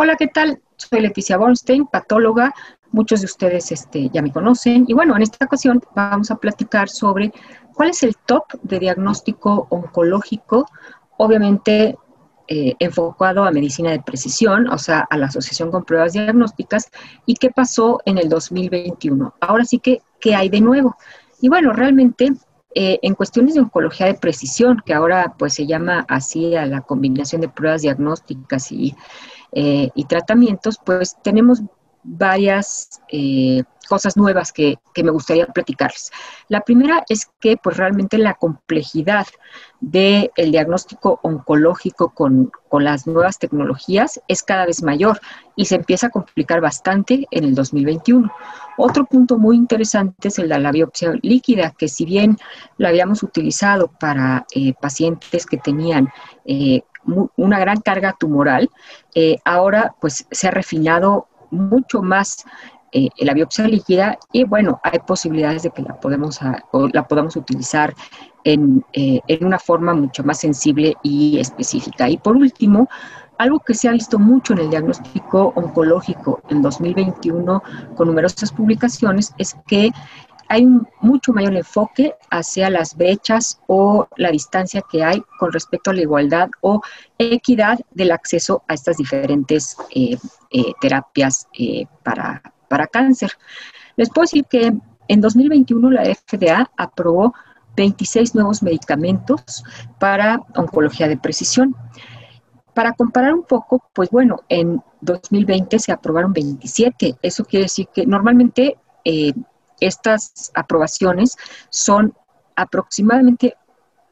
Hola, ¿qué tal? Soy Leticia Bornstein, patóloga. Muchos de ustedes este, ya me conocen. Y bueno, en esta ocasión vamos a platicar sobre cuál es el top de diagnóstico oncológico, obviamente eh, enfocado a medicina de precisión, o sea, a la asociación con pruebas diagnósticas, y qué pasó en el 2021. Ahora sí que, ¿qué hay de nuevo? Y bueno, realmente eh, en cuestiones de oncología de precisión, que ahora pues se llama así a la combinación de pruebas diagnósticas y eh, y tratamientos, pues tenemos varias eh, cosas nuevas que, me gustaría platicarles. La primera es que pues realmente la complejidad del diagnóstico oncológico con, con, las nuevas tecnologías es cada vez mayor y se empieza a complicar bastante en el 2021. Otro punto muy interesante es el de la biopsia líquida, que si bien la habíamos utilizado para eh, pacientes que tenían una gran carga tumoral, eh, ahora pues se ha refinado mucho más eh, la biopsia líquida y bueno, hay posibilidades de que la, la podamos utilizar en, eh, en, una forma mucho más sensible y específica. Y por último, algo que se ha visto mucho en el diagnóstico oncológico en 2021 con numerosas publicaciones es que hay un mucho mayor enfoque hacia las brechas o la distancia que hay con respecto a la igualdad o equidad del acceso a estas diferentes eh, terapias para, para cáncer. Les puedo decir que en 2021 la FDA aprobó 26 nuevos medicamentos para oncología de precisión. Para comparar un poco, pues bueno, en 2020 se aprobaron 27. Eso quiere decir que normalmente estas aprobaciones son aproximadamente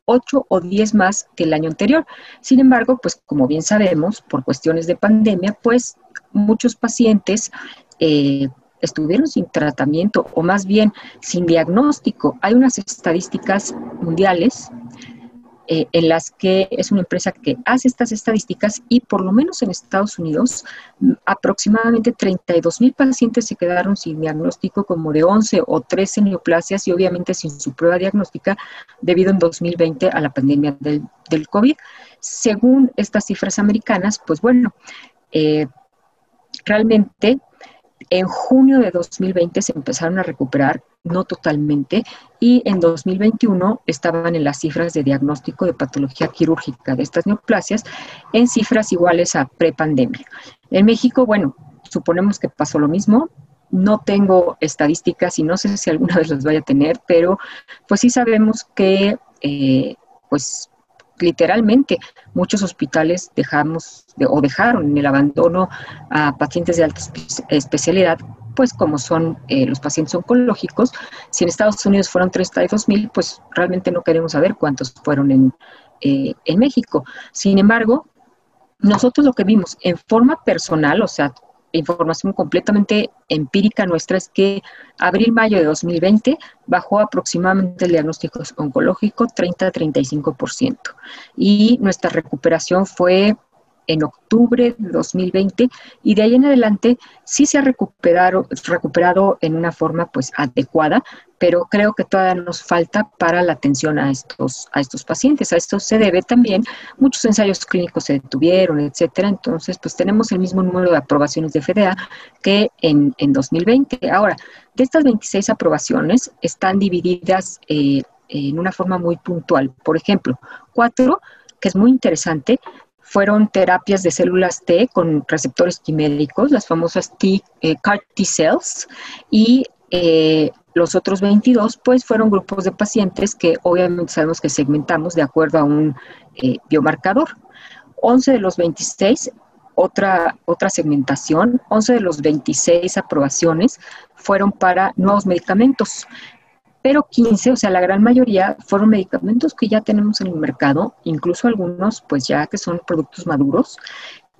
8 o 10 más que el año anterior. Sin embargo, pues como bien sabemos, por cuestiones de pandemia, pues muchos pacientes eh, estuvieron sin tratamiento o más bien sin diagnóstico. Hay unas estadísticas mundiales eh, en las que es una empresa que hace estas estadísticas y por lo menos en Estados Unidos mm, aproximadamente 32 mil pacientes se quedaron sin diagnóstico como de 11 o 13 neoplasias y obviamente sin su prueba diagnóstica debido en 2020 a la pandemia del, del COVID. Según estas cifras americanas, pues bueno, eh, realmente en junio de 2020 se empezaron a recuperar, no totalmente, y en 2021 estaban en las cifras de diagnóstico de patología quirúrgica de estas neoplasias en cifras iguales a prepandemia. En México, bueno, suponemos que pasó lo mismo. No tengo estadísticas y no sé si alguna vez las vaya a tener, pero pues sí sabemos que eh, pues literalmente muchos hospitales dejamos o dejaron en el abandono a pacientes de alta especialidad, pues como son eh, los pacientes oncológicos. Si en Estados Unidos fueron 32 mil, pues realmente no queremos saber cuántos fueron en, eh, en México. Sin embargo, nosotros lo que vimos en forma personal, o sea, información completamente empírica nuestra es que abril-mayo de 2020 bajó aproximadamente el diagnóstico oncológico 30-35% y nuestra recuperación fue en octubre de 2020 y de ahí en adelante sí se ha recuperado, recuperado en una forma pues adecuada, pero creo que todavía nos falta para la atención a estos, a estos pacientes. A esto se debe también, muchos ensayos clínicos se detuvieron, etcétera, entonces pues tenemos el mismo número de aprobaciones de FDA que en, en 2020. Ahora, de estas 26 aprobaciones están divididas eh, en una forma muy puntual. Por ejemplo, cuatro que es muy interesante, fueron terapias de células T con receptores quiméricos, las famosas T, eh, CAR T cells, y eh, los otros 22, pues fueron grupos de pacientes que obviamente sabemos que segmentamos de acuerdo a un eh, biomarcador. 11 de los 26, otra, otra segmentación, 11 de los 26 aprobaciones fueron para nuevos medicamentos pero 15, o sea, la gran mayoría fueron medicamentos que ya tenemos en el mercado, incluso algunos, pues ya que son productos maduros,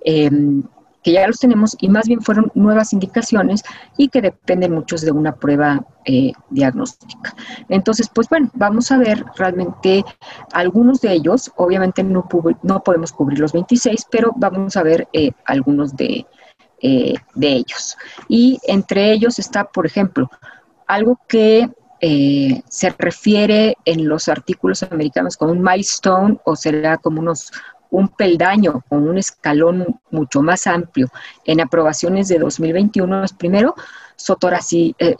em, que ya los tenemos y más bien fueron nuevas indicaciones y que dependen muchos de una prueba eh, diagnóstica. Entonces, pues bueno, vamos a ver realmente algunos de ellos, obviamente no, no podemos cubrir los 26, pero vamos a ver eh, algunos de, eh, de ellos. Y entre ellos está, por ejemplo, algo que eh, se refiere en los artículos americanos como un milestone o será como unos un peldaño o un escalón mucho más amplio. En aprobaciones de 2021 es primero sotoracid, eh,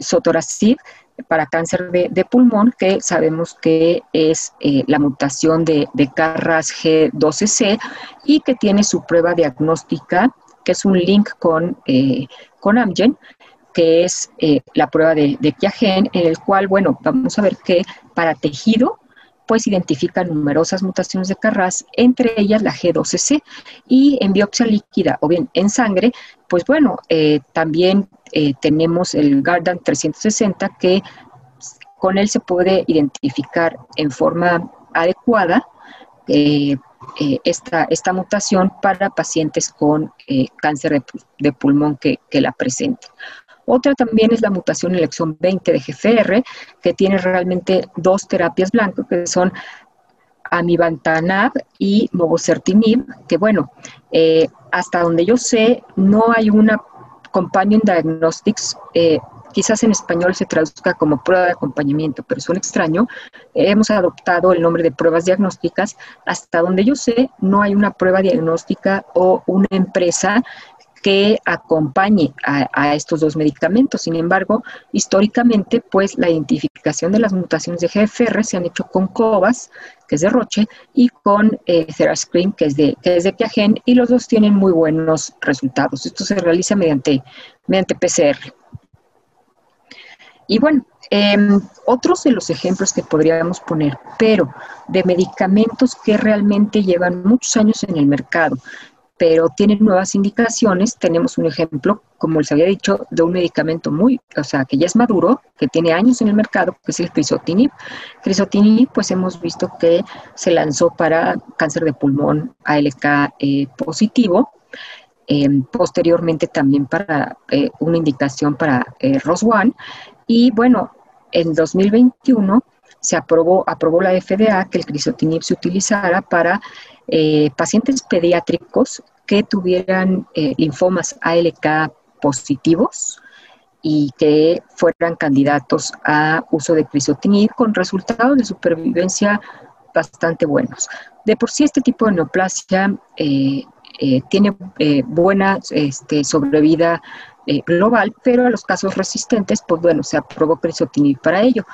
para cáncer de, pulmón, que sabemos que es eh, la mutación de, Carras G12C y que tiene su prueba diagnóstica, que es un link con, con Amgen, que es eh, la prueba de, de en el cual, bueno, vamos a ver que para tejido, pues identifica numerosas mutaciones de Carras, entre ellas la G12C, y en biopsia líquida o bien en sangre, pues bueno, también eh, tenemos el Gardan 360 que con él se puede identificar en forma adecuada eh, eh, esta, esta, mutación para pacientes con cáncer de, pulmón que, la presenten. Otra también es la mutación en el exón 20 de GFR, que tiene realmente dos terapias blancas, que son amivantanab y mobocertinib, que bueno, hasta donde yo sé, no hay una Companion Diagnostics, eh, quizás en español se traduzca como prueba de acompañamiento, pero suena extraño. hemos adoptado el nombre de pruebas diagnósticas. Hasta donde yo sé, no hay una prueba diagnóstica o una empresa que acompañe a, estos dos medicamentos. Sin embargo, históricamente, pues la identificación de las mutaciones de GFR se han hecho con COVAS, que es de Roche, y con eh, que es de, que es de Piagen, y los dos tienen muy buenos resultados. Esto se realiza mediante, mediante PCR. Y bueno, em, otros de los ejemplos que podríamos poner, pero de medicamentos que realmente llevan muchos años en el mercado, pero tienen nuevas indicaciones. Tenemos un ejemplo, como les había dicho, de un medicamento muy, o sea, que ya es maduro, que tiene años en el mercado, que es el crisotinib. Crisotinib, pues hemos visto que se lanzó para cáncer de pulmón ALK eh, positivo. Em, posteriormente también para eh, una indicación para eh, ROS1. Y bueno, en 2021 se aprobó, aprobó la FDA que el crisotinib se utilizara para eh, pacientes pediátricos que tuvieran eh, linfomas ALK positivos y que fueran candidatos a uso de crisotinib con resultados de supervivencia bastante buenos. De por sí este tipo de neoplasia eh, tiene buena este, sobrevida global, pero a los casos resistentes, pues bueno, se aprobó crisotinib para ello.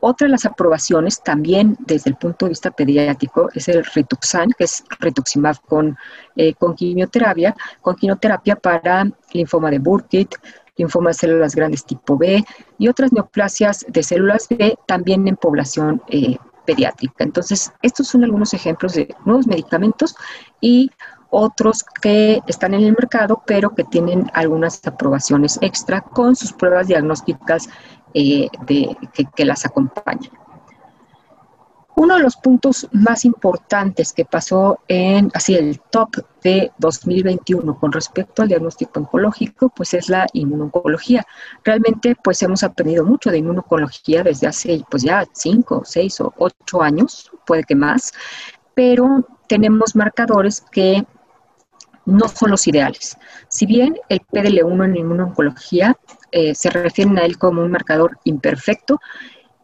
Otra de las aprobaciones también desde el punto de vista pediátrico es el Rituxan, que es rituximab con, eh, con quimioterapia, con quimioterapia para linfoma de Burkitt, linfoma de células grandes tipo B y otras neoplasias de células B también en población eh, pediátrica. Entonces, estos son algunos ejemplos de nuevos medicamentos y otros que están en el mercado, pero que tienen algunas aprobaciones extra con sus pruebas diagnósticas eh, de, que, las acompañan. Uno de los puntos más importantes que pasó en así el top de 2021 con respecto al diagnóstico oncológico, pues es la inmunoncología. Realmente, pues hemos aprendido mucho de inmunoncología desde hace, pues ya cinco, seis o ocho años, puede que más, pero tenemos marcadores que no son los ideales. Si bien el PDL1 en inmunoncología eh, se refieren a él como un marcador imperfecto,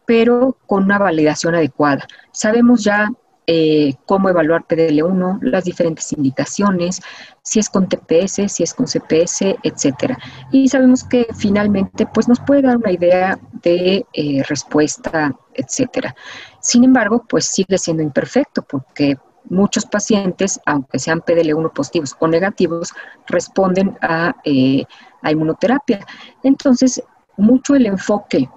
pero con una validación adecuada. Sabemos ya eh, cómo evaluar PDL1, las diferentes indicaciones, si es con TPS, si es con CPS, etcétera. Y sabemos que finalmente pues, nos puede dar una idea de eh, respuesta, etcétera. Sin embargo, pues sigue siendo imperfecto porque muchos pacientes, aunque sean PDL1 positivos o negativos, responden a, a inmunoterapia. Entonces, mucho el enfoque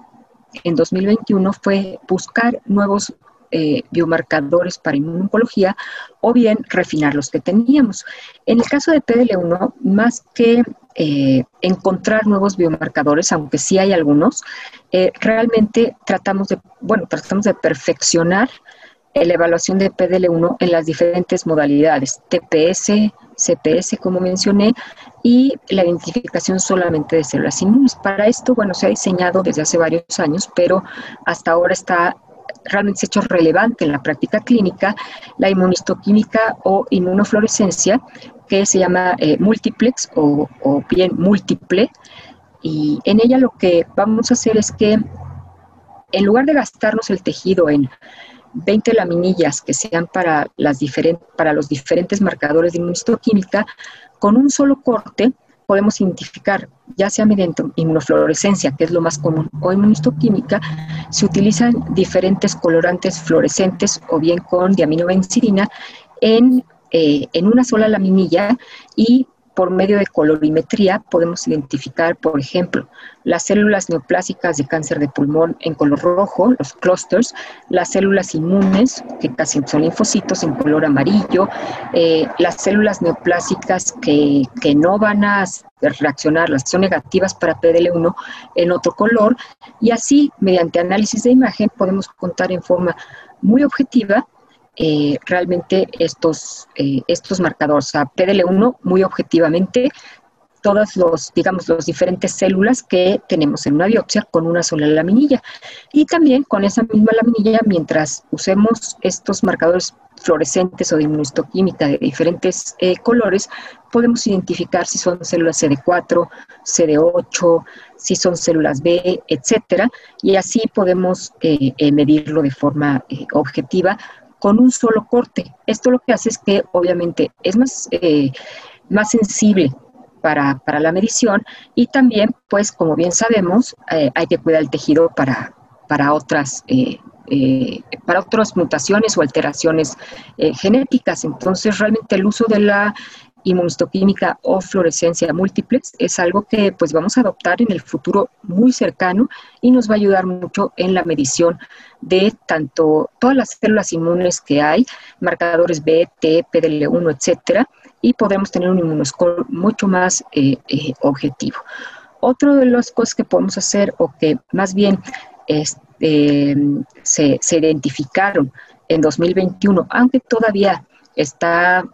en 2021 fue buscar nuevos eh, biomarcadores para inmunología o bien refinar los que teníamos. En el caso de PDL1, más que eh, encontrar nuevos biomarcadores, aunque sí hay algunos, realmente tratamos de, bueno, tratamos de perfeccionar la evaluación de PDL1 en las diferentes modalidades, TPS, CPS, como mencioné, y la identificación solamente de células inmunes. Para esto, bueno, se ha diseñado desde hace varios años, pero hasta ahora está realmente hecho relevante en la práctica clínica la inmunistoquímica o inmunofluorescencia, que se llama eh, multiplex o, o bien múltiple, y en ella lo que vamos a hacer es que en lugar de gastarnos el tejido en 20 laminillas que sean para, las para los diferentes marcadores de inmunohistoquímica, con un solo corte podemos identificar, ya sea mediante inmunofluorescencia, que es lo más común, o inmunistoquímica, se utilizan diferentes colorantes fluorescentes o bien con diaminobencidina en, eh, en una sola laminilla y por medio de colorimetría podemos identificar, por ejemplo, las células neoplásicas de cáncer de pulmón en color rojo, los clusters, las células inmunes, que casi son linfocitos en color amarillo, eh, las células neoplásicas que, que no van a reaccionar, las son negativas para PDL1 en otro color, y así, mediante análisis de imagen, podemos contar en forma muy objetiva eh, realmente estos, eh, estos marcadores. O PDL1 muy objetivamente todas los, digamos, las diferentes células que tenemos en una biopsia con una sola laminilla. Y también con esa misma laminilla, mientras usemos estos marcadores fluorescentes o de inmunohistoquímica de diferentes eh, colores, podemos identificar si son células CD4, CD8, si son células B, etcétera, y así podemos medirlo de forma objetiva con un solo corte. Esto lo que hace es que obviamente es más, eh, más sensible para, la medición y también, pues como bien sabemos, eh, hay que cuidar el tejido para, para otras... Eh, para otras mutaciones o alteraciones genéticas. Entonces, realmente el uso de la inmunistoquímica o fluorescencia múltiples es algo que pues vamos a adoptar en el futuro muy cercano y nos va a ayudar mucho en la medición de tanto todas las células inmunes que hay, marcadores B, T, PDL1, etcétera, y podemos tener un inmunoscore mucho más eh, eh, objetivo. Otro de las cosas que podemos hacer o que más bien este, se, se identificaron en 2021, aunque todavía está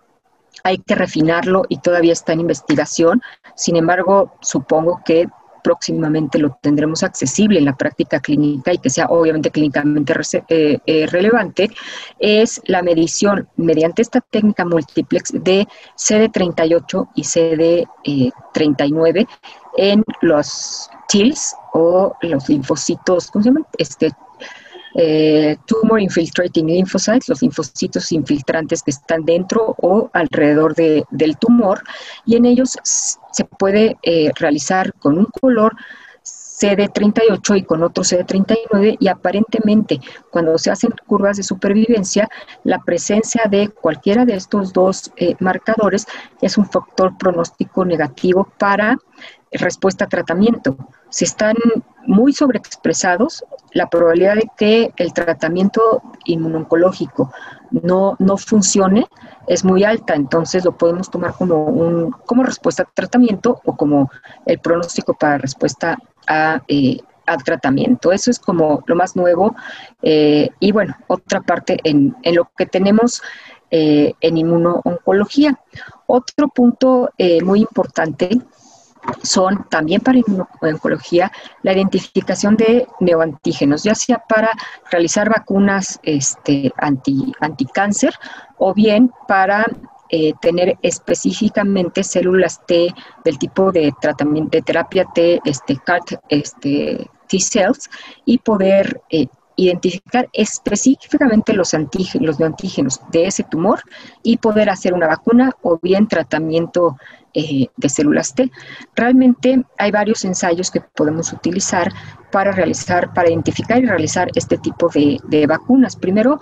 hay que refinarlo y todavía está en investigación. Sin embargo, supongo que próximamente lo tendremos accesible en la práctica clínica y que sea obviamente clínicamente eh, eh, relevante, es la medición mediante esta técnica multiplex de CD38 y CD39 en los TILs o los linfocitos, ¿cómo se llama? Este, eh, tumor infiltrating lymphocytes, los linfocitos infiltrantes que están dentro o alrededor del tumor, y en ellos se puede eh, realizar con un color CD38 y con otro CD39 y aparentemente cuando se hacen curvas de supervivencia, la presencia de cualquiera de estos dos eh, marcadores es un factor pronóstico negativo para respuesta a tratamiento. Si están muy sobreexpresados, la probabilidad de que el tratamiento inmunológico no, no funcione es muy alta, entonces lo podemos tomar como, un, como respuesta a tratamiento o como el pronóstico para respuesta a, eh, tratamiento. Eso es como lo más nuevo. Eh, y bueno, otra parte en, en lo que tenemos eh, en inmunooncología. Otro punto muy importante son también para oncología la identificación de neoantígenos, ya sea para realizar vacunas este, anti, anticáncer o bien para eh, tener específicamente células T del tipo de tratamiento de terapia T, este, CAR este, T cells y poder eh, identificar específicamente los, antígenos, los neoantígenos de ese tumor y poder hacer una vacuna o bien tratamiento eh, de células T. Realmente hay varios ensayos que podemos utilizar para realizar, para identificar y realizar este tipo de, vacunas. Primero,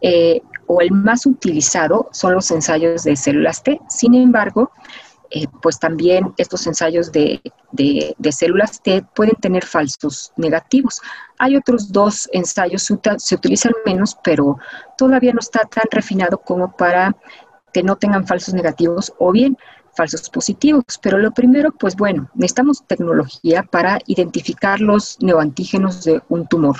eh, o el más utilizado son los ensayos de células T. Sin embargo, eh, pues también estos ensayos de, de, células T pueden tener falsos negativos. Hay otros dos ensayos, se utilizan menos, pero todavía no está tan refinado como para que no tengan falsos negativos o bien falsos positivos. Pero lo primero, pues bueno, necesitamos tecnología para identificar los neoantígenos de un tumor.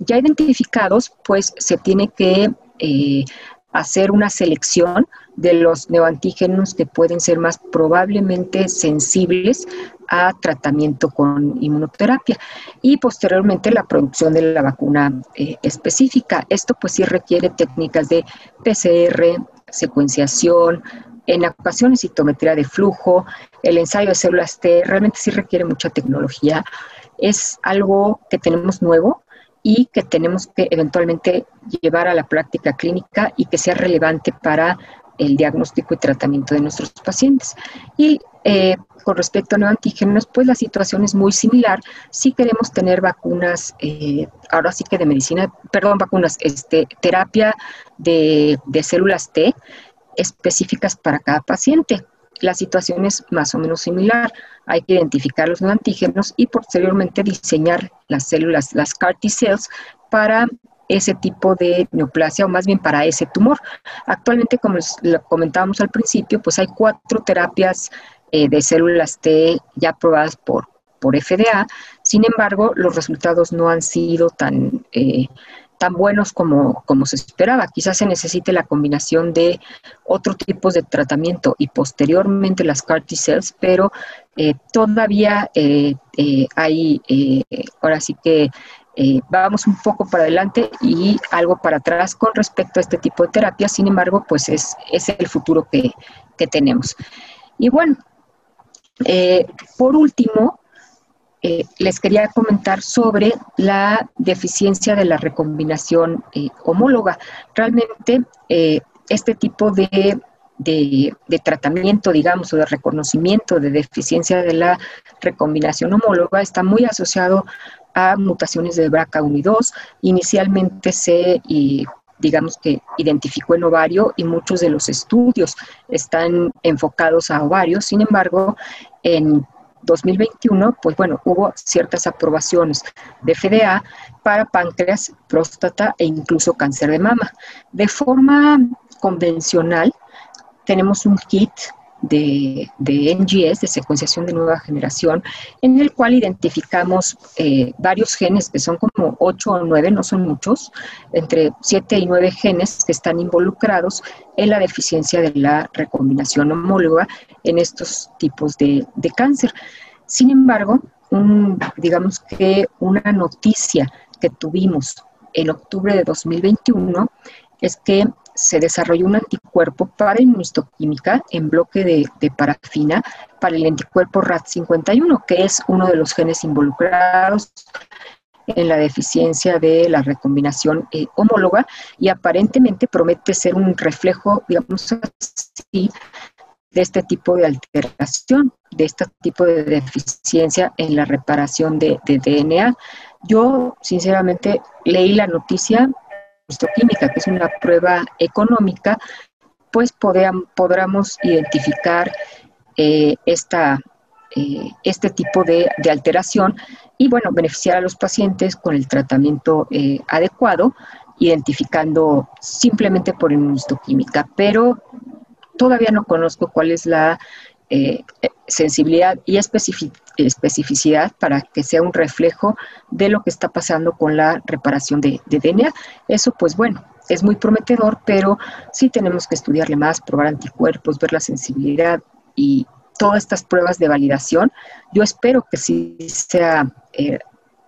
Ya identificados, pues se tiene que eh, hacer una selección de los neoantígenos que pueden ser más probablemente sensibles a tratamiento con inmunoterapia y posteriormente la producción de la vacuna eh, específica. Esto pues sí requiere técnicas de PCR, secuenciación, en ocasiones citometría de flujo, el ensayo de células T, realmente sí requiere mucha tecnología. Es algo que tenemos nuevo y que tenemos que eventualmente llevar a la práctica clínica y que sea relevante para el diagnóstico y tratamiento de nuestros pacientes. Y eh, con respecto a neoantígenos, pues la situación es muy similar. Si queremos tener vacunas, eh, ahora sí que de medicina, perdón, vacunas, este, terapia de, de células T específicas para cada paciente. La situación es más o menos similar. Hay que identificar los neoantígenos y posteriormente diseñar las células, las CAR T cells, para ese tipo de neoplasia o más bien para ese tumor. Actualmente, como comentábamos al principio, pues hay cuatro terapias eh, de células T ya aprobadas por, por FDA. Sin embargo, los resultados no han sido tan, eh, tan buenos como, como se esperaba. Quizás se necesite la combinación de otro tipo de tratamiento y posteriormente las CAR T cells, pero eh, todavía hay, ahora sí que eh, vamos un poco para adelante y algo para atrás con respecto a este tipo de terapia, sin embargo, pues es, es el futuro que, tenemos. Y bueno, eh, por último, eh, les quería comentar sobre la deficiencia de la recombinación homóloga. Realmente, este tipo de, de, de, tratamiento, digamos, o de reconocimiento de deficiencia de la recombinación homóloga está muy asociado a mutaciones de BRCA1 y 2. Inicialmente se, digamos que identificó en ovario y muchos de los estudios están enfocados a ovarios. Sin embargo, en 2021, pues bueno, hubo ciertas aprobaciones de FDA para páncreas, próstata e incluso cáncer de mama. De forma convencional, tenemos un kit de, NGS, de secuenciación de nueva generación, en el cual identificamos eh, varios genes, que son como 8 o 9, no son muchos, entre 7 y 9 genes que están involucrados en la deficiencia de la recombinación homóloga en estos tipos de, de cáncer. Sin embargo, un, digamos que una noticia que tuvimos en octubre de 2021 es que se desarrolló un anticuerpo para inmunohistoquímica en bloque de, parafina para el anticuerpo RAT51, que es uno de los genes involucrados en la deficiencia de la recombinación eh, homóloga y aparentemente promete ser un reflejo, digamos así, de este tipo de alteración, de este tipo de deficiencia en la reparación de, de DNA. Yo, sinceramente, leí la noticia, histoquímica, que es una prueba económica, pues podamos identificar eh, esta, eh, este tipo de, alteración y, bueno, beneficiar a los pacientes con el tratamiento eh, adecuado, identificando simplemente por inmunohistoquímica. Pero todavía no conozco cuál es la sensibilidad y especificidad para que sea un reflejo de lo que está pasando con la reparación de, DNA. Eso, pues bueno, es muy prometedor, pero sí tenemos que estudiarle más, probar anticuerpos, ver la sensibilidad y todas estas pruebas de validación. Yo espero que sí sea, eh,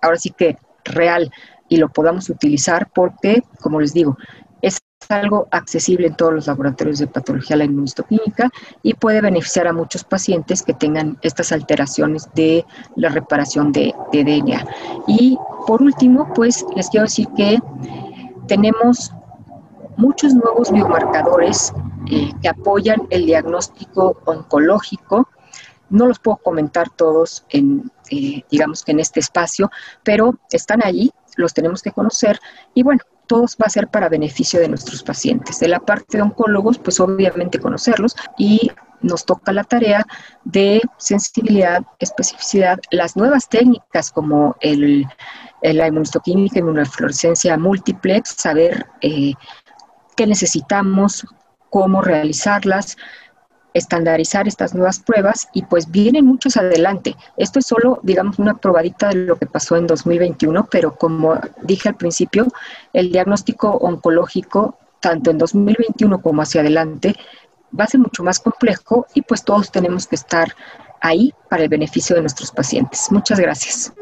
ahora sí que real y lo podamos utilizar porque, como les digo, algo accesible en todos los laboratorios de patología la inmunistoquímica y puede beneficiar a muchos pacientes que tengan estas alteraciones de la reparación de, DNA. Y por último, pues les quiero decir que tenemos muchos nuevos biomarcadores eh, que apoyan el diagnóstico oncológico. No los puedo comentar todos en, eh, digamos que en este espacio, pero están allí, los tenemos que conocer y bueno, todos va a ser para beneficio de nuestros pacientes. De la parte de oncólogos, pues obviamente conocerlos y nos toca la tarea de sensibilidad, especificidad, las nuevas técnicas como el, la inmunohistoquímica, inmunofluorescencia multiplex, saber eh, qué necesitamos, cómo realizarlas, estandarizar estas nuevas pruebas y pues vienen muchos adelante. Esto es solo, digamos, una probadita de lo que pasó en 2021, pero como dije al principio, el diagnóstico oncológico, tanto en 2021 como hacia adelante, va a ser mucho más complejo y pues todos tenemos que estar ahí para el beneficio de nuestros pacientes. Muchas gracias.